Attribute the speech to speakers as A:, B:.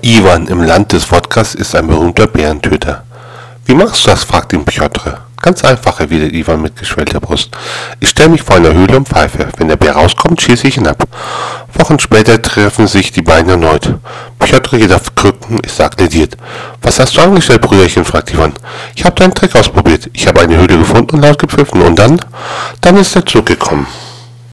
A: Iwan im Land des Wodkas ist ein berühmter Bärentöter. Wie machst du das? fragt ihn Piotr. Ganz einfach, erwidert Iwan mit geschwellter Brust. Ich stelle mich vor einer Höhle und pfeife. Wenn der Bär rauskommt, schieße ich ihn ab. Wochen später treffen sich die beiden erneut. Piotr geht auf Krücken, ist akkreditiert. Was hast du angestellt, Brüderchen? fragt Iwan. Ich habe deinen Trick ausprobiert. Ich habe eine Höhle gefunden und laut gepfiffen. Und dann? Dann ist der Zug gekommen.